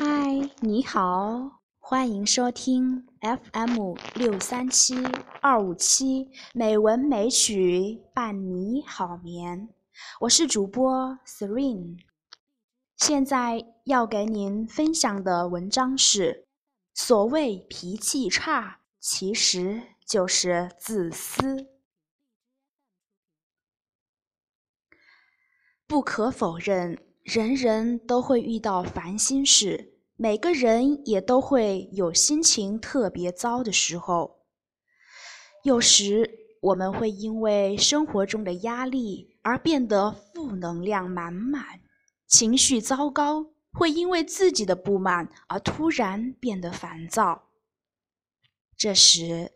嗨，你好，欢迎收听 FM 六三七二五七美文美曲伴你好眠，我是主播 Seren，。现在要给您分享的文章是：所谓脾气差，其实就是自私。不可否认。人人都会遇到烦心事，每个人也都会有心情特别糟的时候。有时我们会因为生活中的压力而变得负能量满满，情绪糟糕；会因为自己的不满而突然变得烦躁。这时，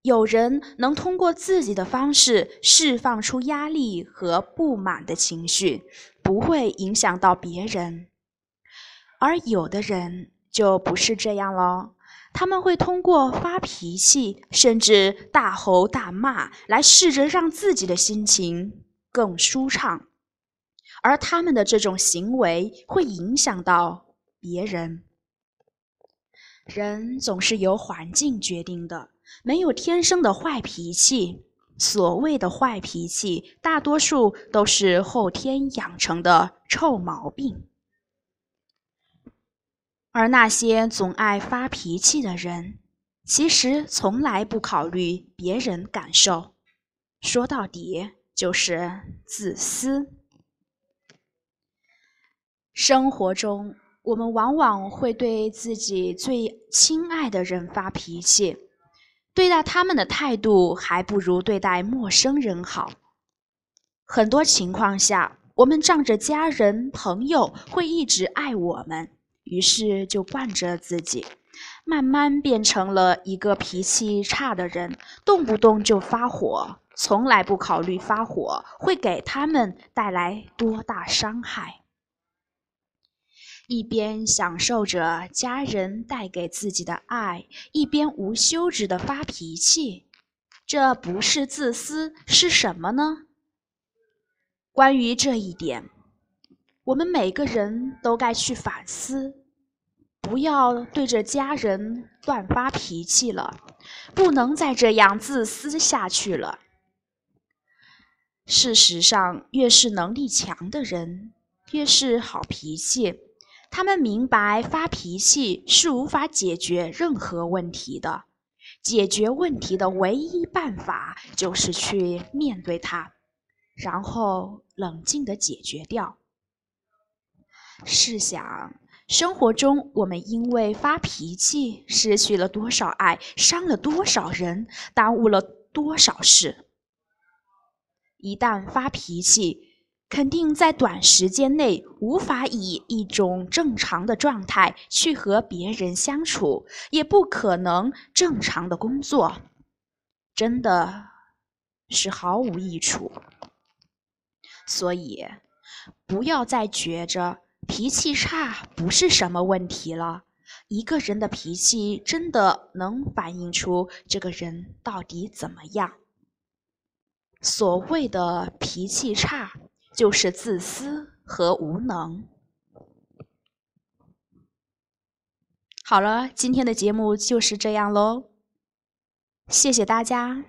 有人能通过自己的方式释放出压力和不满的情绪，不会影响到别人；而有的人就不是这样了，他们会通过发脾气，甚至大吼大骂，来试着让自己的心情更舒畅。而他们的这种行为会影响到别人。人总是由环境决定的。没有天生的坏脾气，所谓的坏脾气，大多数都是后天养成的臭毛病。而那些总爱发脾气的人，其实从来不考虑别人感受，说到底就是自私。生活中，我们往往会对自己最亲爱的人发脾气。对待他们的态度还不如对待陌生人好。很多情况下，我们仗着家人朋友会一直爱我们，于是就惯着自己，慢慢变成了一个脾气差的人，动不动就发火，从来不考虑发火会给他们带来多大伤害。一边享受着家人带给自己的爱，一边无休止的发脾气，这不是自私是什么呢？关于这一点，我们每个人都该去反思，不要对着家人乱发脾气了，不能再这样自私下去了。事实上，越是能力强的人，越是好脾气。他们明白发脾气是无法解决任何问题的，解决问题的唯一办法就是去面对它，然后冷静的解决掉。试想，生活中我们因为发脾气失去了多少爱，伤了多少人，耽误了多少事？一旦发脾气，肯定在短时间内无法以一种正常的状态去和别人相处，也不可能正常的工作，真的是毫无益处。所以，不要再觉着脾气差不是什么问题了。一个人的脾气真的能反映出这个人到底怎么样。所谓的脾气差。就是自私和无能。好了，今天的节目就是这样喽，谢谢大家。